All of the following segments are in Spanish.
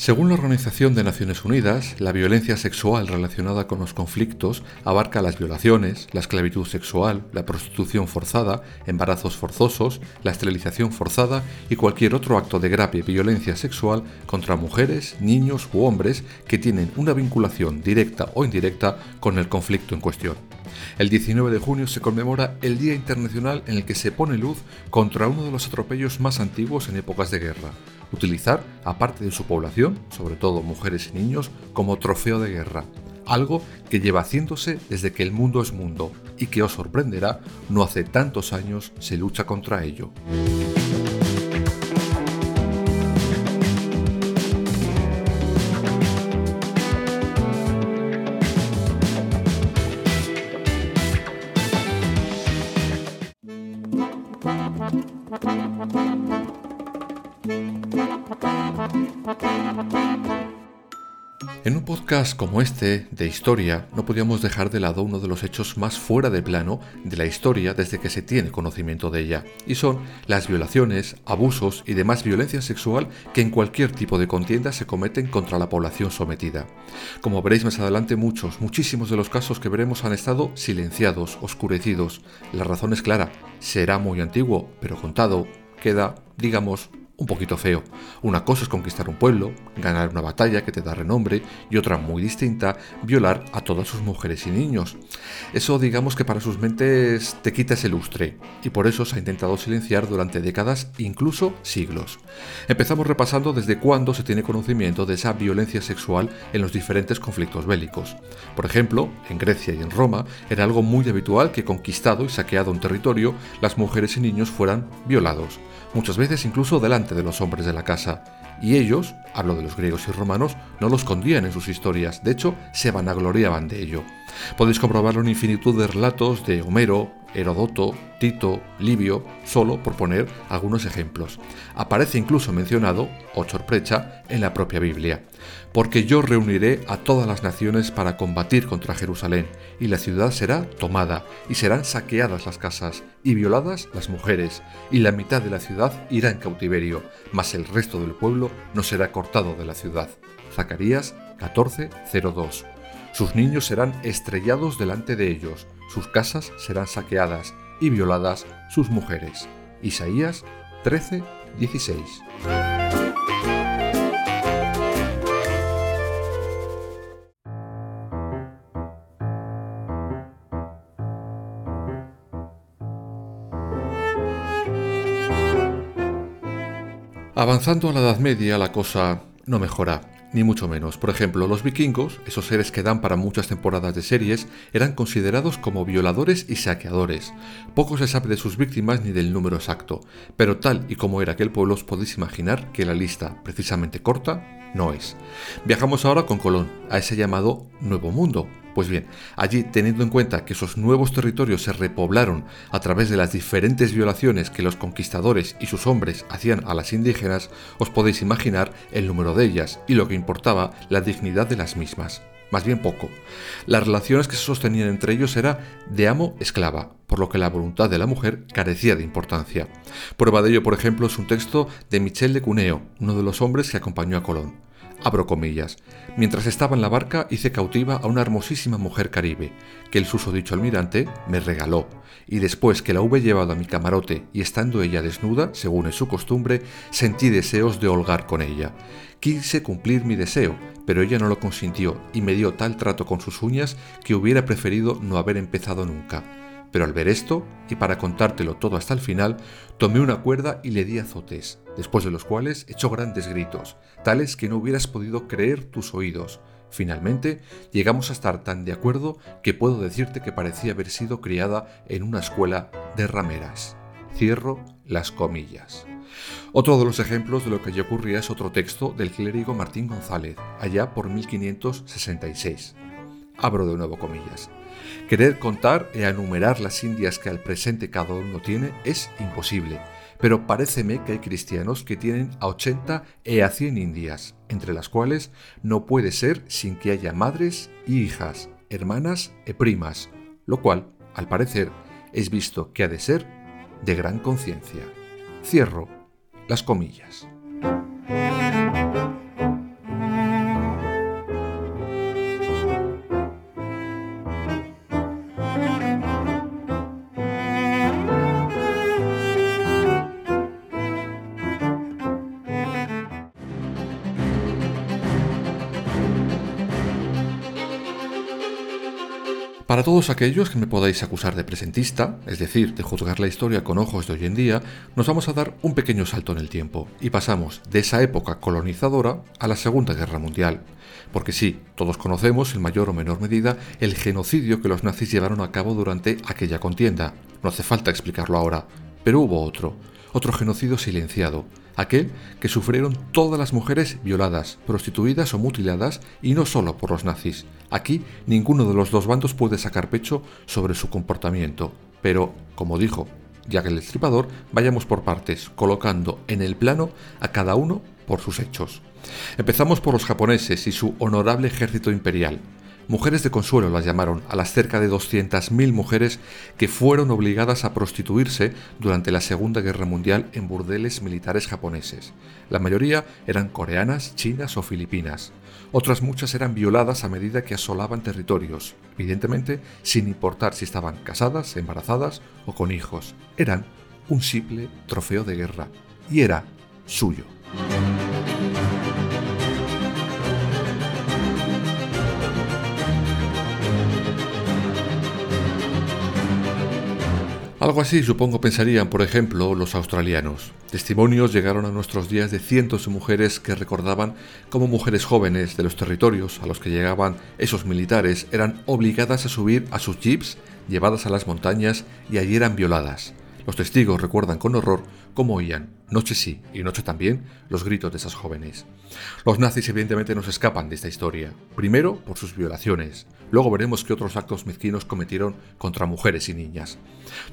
Según la Organización de Naciones Unidas, la violencia sexual relacionada con los conflictos abarca las violaciones, la esclavitud sexual, la prostitución forzada, embarazos forzosos, la esterilización forzada y cualquier otro acto de grave violencia sexual contra mujeres, niños u hombres que tienen una vinculación directa o indirecta con el conflicto en cuestión. El 19 de junio se conmemora el Día Internacional en el que se pone luz contra uno de los atropellos más antiguos en épocas de guerra, utilizar a parte de su población, sobre todo mujeres y niños, como trofeo de guerra, algo que lleva haciéndose desde que el mundo es mundo y que os sorprenderá, no hace tantos años se lucha contra ello. Como este, de historia, no podíamos dejar de lado uno de los hechos más fuera de plano de la historia desde que se tiene conocimiento de ella, y son las violaciones, abusos y demás violencia sexual que en cualquier tipo de contienda se cometen contra la población sometida. Como veréis más adelante, muchos, muchísimos de los casos que veremos han estado silenciados, oscurecidos. La razón es clara, será muy antiguo, pero contado queda, digamos, un poquito feo. Una cosa es conquistar un pueblo, ganar una batalla que te da renombre y otra muy distinta, violar a todas sus mujeres y niños. Eso digamos que para sus mentes te quita ese lustre y por eso se ha intentado silenciar durante décadas, incluso siglos. Empezamos repasando desde cuándo se tiene conocimiento de esa violencia sexual en los diferentes conflictos bélicos. Por ejemplo, en Grecia y en Roma era algo muy habitual que conquistado y saqueado un territorio, las mujeres y niños fueran violados, muchas veces incluso delante de los hombres de la casa, y ellos, hablo de los griegos y romanos, no lo escondían en sus historias, de hecho, se vanagloriaban de ello. Podéis comprobarlo en infinitud de relatos de Homero, Herodoto, Tito, Livio, solo por poner algunos ejemplos. Aparece incluso mencionado, o sorpresa, en la propia Biblia. Porque yo reuniré a todas las naciones para combatir contra Jerusalén, y la ciudad será tomada, y serán saqueadas las casas, y violadas las mujeres, y la mitad de la ciudad irá en cautiverio, mas el resto del pueblo no será cortado de la ciudad. Zacarías 14:02 sus niños serán estrellados delante de ellos, sus casas serán saqueadas y violadas sus mujeres. Isaías 13, 16. Avanzando a la Edad Media la cosa no mejora ni mucho menos. Por ejemplo, los vikingos, esos seres que dan para muchas temporadas de series, eran considerados como violadores y saqueadores. Poco se sabe de sus víctimas ni del número exacto, pero tal y como era aquel pueblo os podéis imaginar que la lista, precisamente corta, no es. Viajamos ahora con Colón, a ese llamado Nuevo Mundo, pues bien, allí teniendo en cuenta que esos nuevos territorios se repoblaron a través de las diferentes violaciones que los conquistadores y sus hombres hacían a las indígenas, os podéis imaginar el número de ellas y lo que importaba la dignidad de las mismas. Más bien poco. Las relaciones que se sostenían entre ellos era de amo-esclava, por lo que la voluntad de la mujer carecía de importancia. Prueba de ello, por ejemplo, es un texto de Michel de Cuneo, uno de los hombres que acompañó a Colón. Abro comillas. Mientras estaba en la barca hice cautiva a una hermosísima mujer caribe, que el susodicho almirante me regaló, y después que la hube llevado a mi camarote y estando ella desnuda, según es su costumbre, sentí deseos de holgar con ella. Quise cumplir mi deseo, pero ella no lo consintió y me dio tal trato con sus uñas que hubiera preferido no haber empezado nunca. Pero al ver esto, y para contártelo todo hasta el final, tomé una cuerda y le di azotes, después de los cuales echó grandes gritos, tales que no hubieras podido creer tus oídos. Finalmente, llegamos a estar tan de acuerdo que puedo decirte que parecía haber sido criada en una escuela de rameras. Cierro las comillas. Otro de los ejemplos de lo que allí ocurría es otro texto del clérigo Martín González, allá por 1566. Abro de nuevo comillas. Querer contar e enumerar las indias que al presente cada uno tiene es imposible, pero paréceme que hay cristianos que tienen a 80 e a 100 indias, entre las cuales no puede ser sin que haya madres y hijas, hermanas e primas, lo cual, al parecer, es visto que ha de ser de gran conciencia. Cierro las comillas. Para todos aquellos que me podáis acusar de presentista, es decir, de juzgar la historia con ojos de hoy en día, nos vamos a dar un pequeño salto en el tiempo y pasamos de esa época colonizadora a la Segunda Guerra Mundial. Porque sí, todos conocemos en mayor o menor medida el genocidio que los nazis llevaron a cabo durante aquella contienda. No hace falta explicarlo ahora, pero hubo otro, otro genocidio silenciado, aquel que sufrieron todas las mujeres violadas, prostituidas o mutiladas y no solo por los nazis. Aquí ninguno de los dos bandos puede sacar pecho sobre su comportamiento, pero, como dijo que el Estripador, vayamos por partes, colocando en el plano a cada uno por sus hechos. Empezamos por los japoneses y su honorable ejército imperial. Mujeres de consuelo las llamaron a las cerca de 200.000 mujeres que fueron obligadas a prostituirse durante la Segunda Guerra Mundial en burdeles militares japoneses. La mayoría eran coreanas, chinas o filipinas. Otras muchas eran violadas a medida que asolaban territorios, evidentemente sin importar si estaban casadas, embarazadas o con hijos. Eran un simple trofeo de guerra y era suyo. Algo así supongo pensarían, por ejemplo, los australianos. Testimonios llegaron a nuestros días de cientos de mujeres que recordaban cómo mujeres jóvenes de los territorios a los que llegaban esos militares eran obligadas a subir a sus jeeps llevadas a las montañas y allí eran violadas. Los testigos recuerdan con horror cómo oían, noche sí y noche también, los gritos de esas jóvenes. Los nazis evidentemente no se escapan de esta historia, primero por sus violaciones, luego veremos qué otros actos mezquinos cometieron contra mujeres y niñas.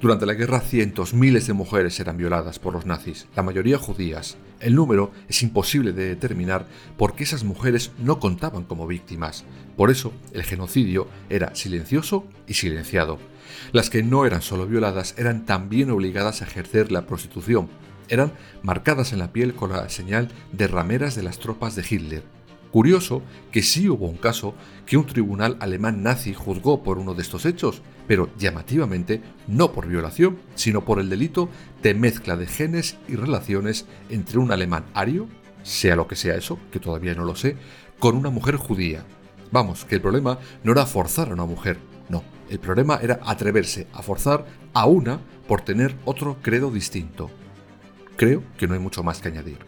Durante la guerra cientos, miles de mujeres eran violadas por los nazis, la mayoría judías. El número es imposible de determinar porque esas mujeres no contaban como víctimas, por eso el genocidio era silencioso y silenciado. Las que no eran solo violadas eran también obligadas a ejercer la prostitución. Eran marcadas en la piel con la señal de rameras de las tropas de Hitler. Curioso que sí hubo un caso que un tribunal alemán nazi juzgó por uno de estos hechos, pero llamativamente no por violación, sino por el delito de mezcla de genes y relaciones entre un alemán ario, sea lo que sea eso, que todavía no lo sé, con una mujer judía. Vamos, que el problema no era forzar a una mujer, no, el problema era atreverse a forzar a una por tener otro credo distinto. Creo que no hay mucho más que añadir.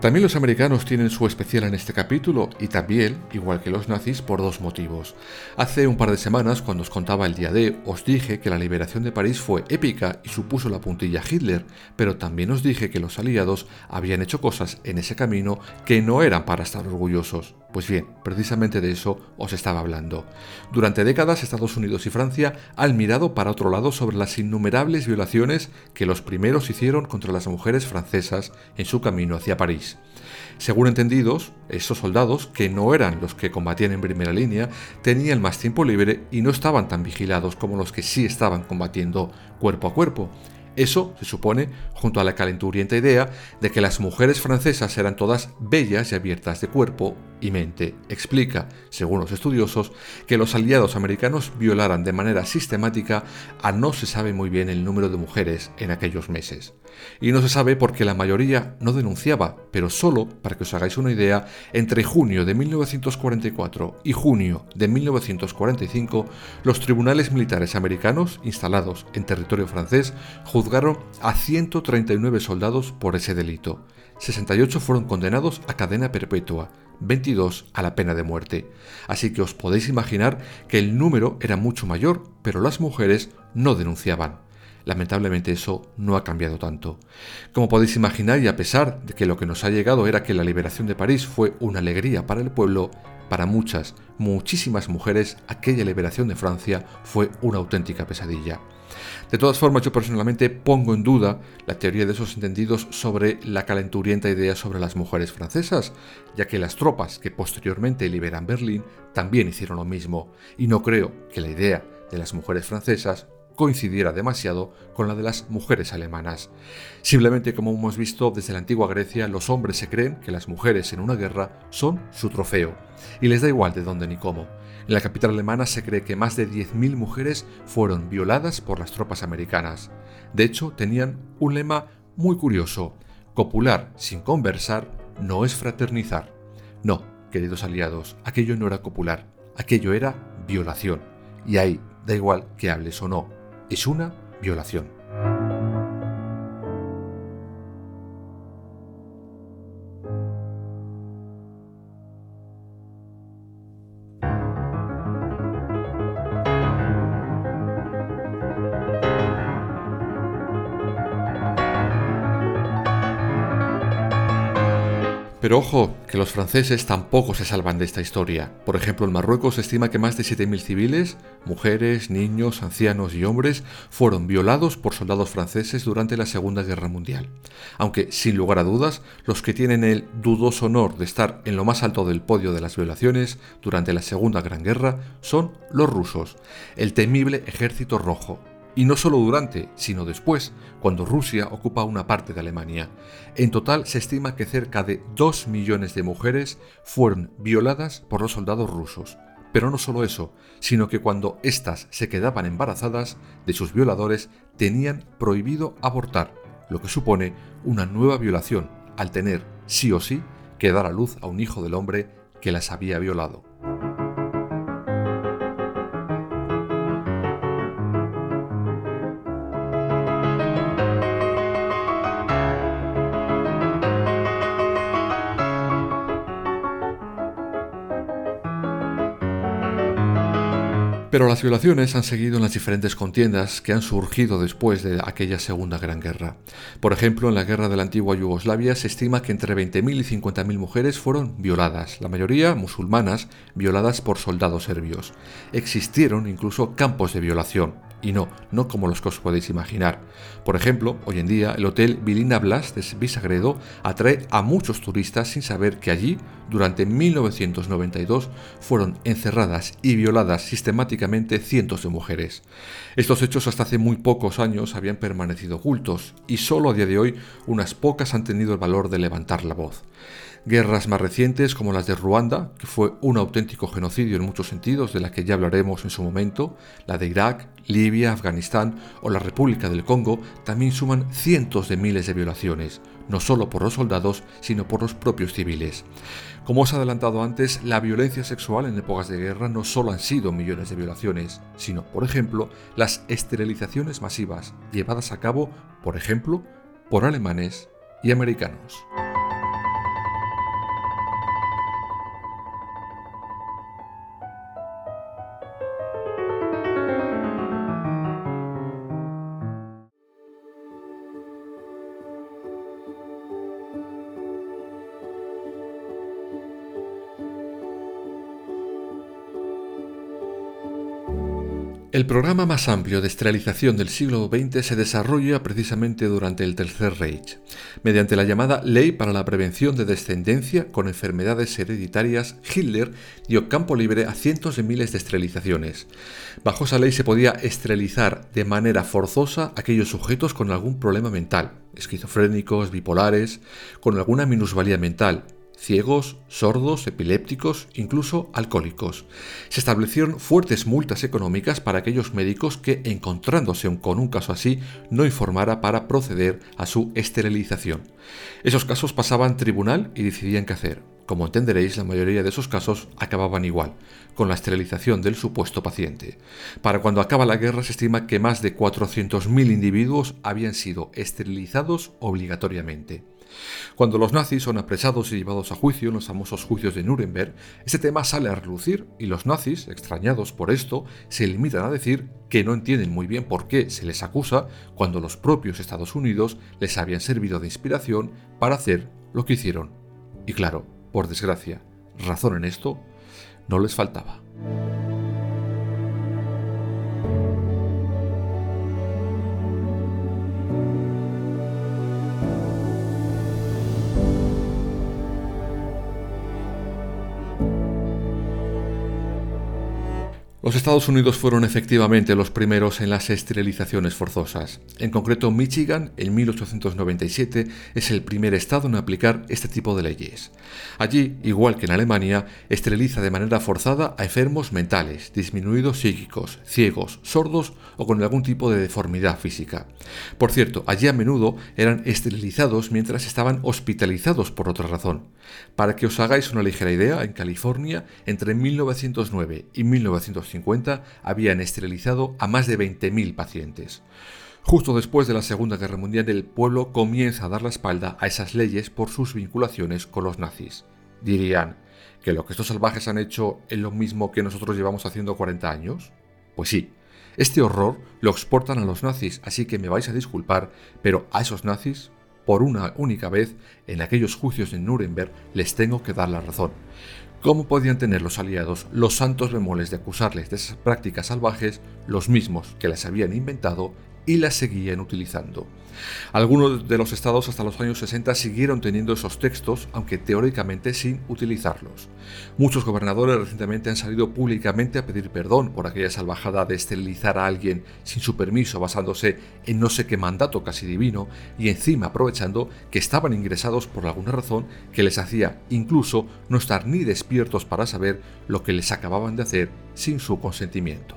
También los americanos tienen su especial en este capítulo y también, igual que los nazis, por dos motivos. Hace un par de semanas, cuando os contaba el día D, os dije que la liberación de París fue épica y supuso la puntilla Hitler, pero también os dije que los aliados habían hecho cosas en ese camino que no eran para estar orgullosos. Pues bien, precisamente de eso os estaba hablando. Durante décadas Estados Unidos y Francia han mirado para otro lado sobre las innumerables violaciones que los primeros hicieron contra las mujeres francesas en su camino hacia París. Según entendidos, esos soldados, que no eran los que combatían en primera línea, tenían más tiempo libre y no estaban tan vigilados como los que sí estaban combatiendo cuerpo a cuerpo. Eso se supone junto a la calenturienta idea de que las mujeres francesas eran todas bellas y abiertas de cuerpo y mente. Explica, según los estudiosos, que los aliados americanos violaran de manera sistemática a no se sabe muy bien el número de mujeres en aquellos meses. Y no se sabe porque la mayoría no denunciaba, pero solo, para que os hagáis una idea, entre junio de 1944 y junio de 1945, los tribunales militares americanos instalados en territorio francés juzgaron a 139 soldados por ese delito. 68 fueron condenados a cadena perpetua, 22 a la pena de muerte. Así que os podéis imaginar que el número era mucho mayor, pero las mujeres no denunciaban. Lamentablemente eso no ha cambiado tanto. Como podéis imaginar, y a pesar de que lo que nos ha llegado era que la liberación de París fue una alegría para el pueblo, para muchas, muchísimas mujeres, aquella liberación de Francia fue una auténtica pesadilla. De todas formas, yo personalmente pongo en duda la teoría de esos entendidos sobre la calenturienta idea sobre las mujeres francesas, ya que las tropas que posteriormente liberan Berlín también hicieron lo mismo, y no creo que la idea de las mujeres francesas coincidiera demasiado con la de las mujeres alemanas. Simplemente, como hemos visto desde la antigua Grecia, los hombres se creen que las mujeres en una guerra son su trofeo, y les da igual de dónde ni cómo. En la capital alemana se cree que más de 10.000 mujeres fueron violadas por las tropas americanas. De hecho, tenían un lema muy curioso. Copular sin conversar no es fraternizar. No, queridos aliados, aquello no era copular, aquello era violación. Y ahí da igual que hables o no, es una violación. Pero ojo, que los franceses tampoco se salvan de esta historia. Por ejemplo, en Marruecos se estima que más de 7.000 civiles, mujeres, niños, ancianos y hombres, fueron violados por soldados franceses durante la Segunda Guerra Mundial. Aunque, sin lugar a dudas, los que tienen el dudoso honor de estar en lo más alto del podio de las violaciones durante la Segunda Gran Guerra son los rusos, el temible Ejército Rojo, y no solo durante, sino después, cuando Rusia ocupa una parte de Alemania. En total se estima que cerca de 2 millones de mujeres fueron violadas por los soldados rusos. Pero no solo eso, sino que cuando éstas se quedaban embarazadas de sus violadores tenían prohibido abortar, lo que supone una nueva violación, al tener, sí o sí, que dar a luz a un hijo del hombre que las había violado. Pero las violaciones han seguido en las diferentes contiendas que han surgido después de aquella Segunda Gran Guerra. Por ejemplo, en la guerra de la antigua Yugoslavia se estima que entre 20.000 y 50.000 mujeres fueron violadas, la mayoría musulmanas, violadas por soldados serbios. Existieron incluso campos de violación, y no, no como los que os podéis imaginar. Por ejemplo, hoy en día el hotel Vilina Blas de Visagredo atrae a muchos turistas sin saber que allí, durante 1992, fueron encerradas y violadas sistemáticamente cientos de mujeres. Estos hechos hasta hace muy pocos años habían permanecido ocultos y solo a día de hoy unas pocas han tenido el valor de levantar la voz. Guerras más recientes como las de Ruanda, que fue un auténtico genocidio en muchos sentidos, de la que ya hablaremos en su momento, la de Irak, Libia, Afganistán o la República del Congo, también suman cientos de miles de violaciones, no solo por los soldados, sino por los propios civiles. Como os he adelantado antes, la violencia sexual en épocas de guerra no solo han sido millones de violaciones, sino, por ejemplo, las esterilizaciones masivas llevadas a cabo, por ejemplo, por alemanes y americanos. El programa más amplio de esterilización del siglo XX se desarrolla precisamente durante el Tercer Reich, mediante la llamada Ley para la Prevención de Descendencia con Enfermedades Hereditarias, Hitler dio campo libre a cientos de miles de esterilizaciones. Bajo esa ley se podía esterilizar de manera forzosa aquellos sujetos con algún problema mental, esquizofrénicos, bipolares, con alguna minusvalía mental, ciegos, sordos, epilépticos, incluso alcohólicos. Se establecieron fuertes multas económicas para aquellos médicos que, encontrándose con un caso así, no informara para proceder a su esterilización. Esos casos pasaban tribunal y decidían qué hacer. Como entenderéis, la mayoría de esos casos acababan igual, con la esterilización del supuesto paciente. Para cuando acaba la guerra se estima que más de 400.000 individuos habían sido esterilizados obligatoriamente. Cuando los nazis son apresados y llevados a juicio en los famosos juicios de Nuremberg, este tema sale a relucir y los nazis, extrañados por esto, se limitan a decir que no entienden muy bien por qué se les acusa cuando los propios Estados Unidos les habían servido de inspiración para hacer lo que hicieron. Y claro, por desgracia, razón en esto no les faltaba. Los Estados Unidos fueron efectivamente los primeros en las esterilizaciones forzosas. En concreto, Michigan, en 1897, es el primer estado en aplicar este tipo de leyes. Allí, igual que en Alemania, esteriliza de manera forzada a enfermos mentales, disminuidos psíquicos, ciegos, sordos o con algún tipo de deformidad física. Por cierto, allí a menudo eran esterilizados mientras estaban hospitalizados por otra razón. Para que os hagáis una ligera idea, en California, entre 1909 y 1950, habían esterilizado a más de 20.000 pacientes. Justo después de la Segunda Guerra Mundial el pueblo comienza a dar la espalda a esas leyes por sus vinculaciones con los nazis. Dirían, ¿que lo que estos salvajes han hecho es lo mismo que nosotros llevamos haciendo 40 años? Pues sí, este horror lo exportan a los nazis, así que me vais a disculpar, pero a esos nazis, por una única vez, en aquellos juicios en Nuremberg, les tengo que dar la razón. ¿Cómo podían tener los aliados los santos bemoles de acusarles de esas prácticas salvajes, los mismos que las habían inventado y las seguían utilizando? Algunos de los estados hasta los años 60 siguieron teniendo esos textos, aunque teóricamente sin utilizarlos. Muchos gobernadores recientemente han salido públicamente a pedir perdón por aquella salvajada de esterilizar a alguien sin su permiso basándose en no sé qué mandato casi divino y encima aprovechando que estaban ingresados por alguna razón que les hacía incluso no estar ni despiertos para saber lo que les acababan de hacer sin su consentimiento.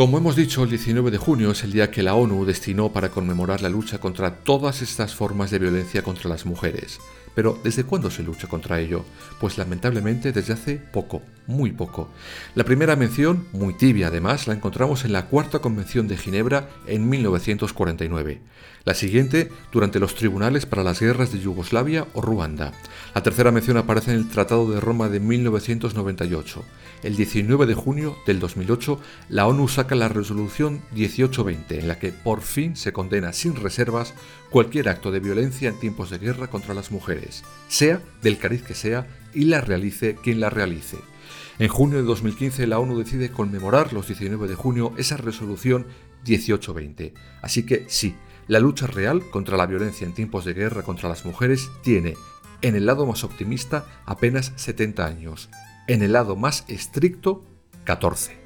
Como hemos dicho, el 19 de junio es el día que la ONU destinó para conmemorar la lucha contra todas estas formas de violencia contra las mujeres. Pero ¿desde cuándo se lucha contra ello? Pues lamentablemente desde hace poco, muy poco. La primera mención, muy tibia además, la encontramos en la Cuarta Convención de Ginebra en 1949. La siguiente, durante los tribunales para las guerras de Yugoslavia o Ruanda. La tercera mención aparece en el Tratado de Roma de 1998. El 19 de junio del 2008, la ONU saca la resolución 1820, en la que por fin se condena sin reservas cualquier acto de violencia en tiempos de guerra contra las mujeres, sea del cariz que sea, y la realice quien la realice. En junio de 2015 la ONU decide conmemorar los 19 de junio esa resolución 1820. Así que sí, la lucha real contra la violencia en tiempos de guerra contra las mujeres tiene, en el lado más optimista, apenas 70 años, en el lado más estricto, 14.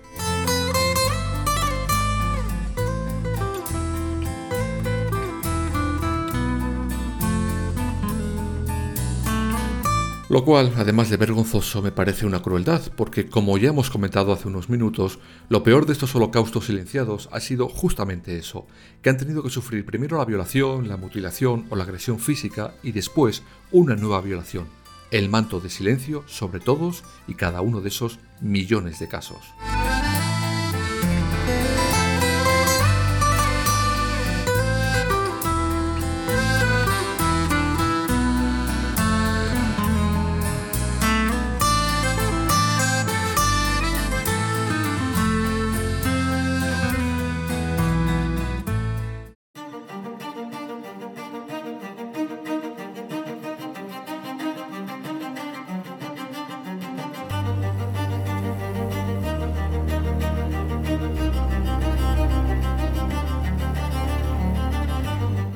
Lo cual, además de vergonzoso, me parece una crueldad, porque como ya hemos comentado hace unos minutos, lo peor de estos holocaustos silenciados ha sido justamente eso, que han tenido que sufrir primero la violación, la mutilación o la agresión física y después una nueva violación, el manto de silencio sobre todos y cada uno de esos millones de casos.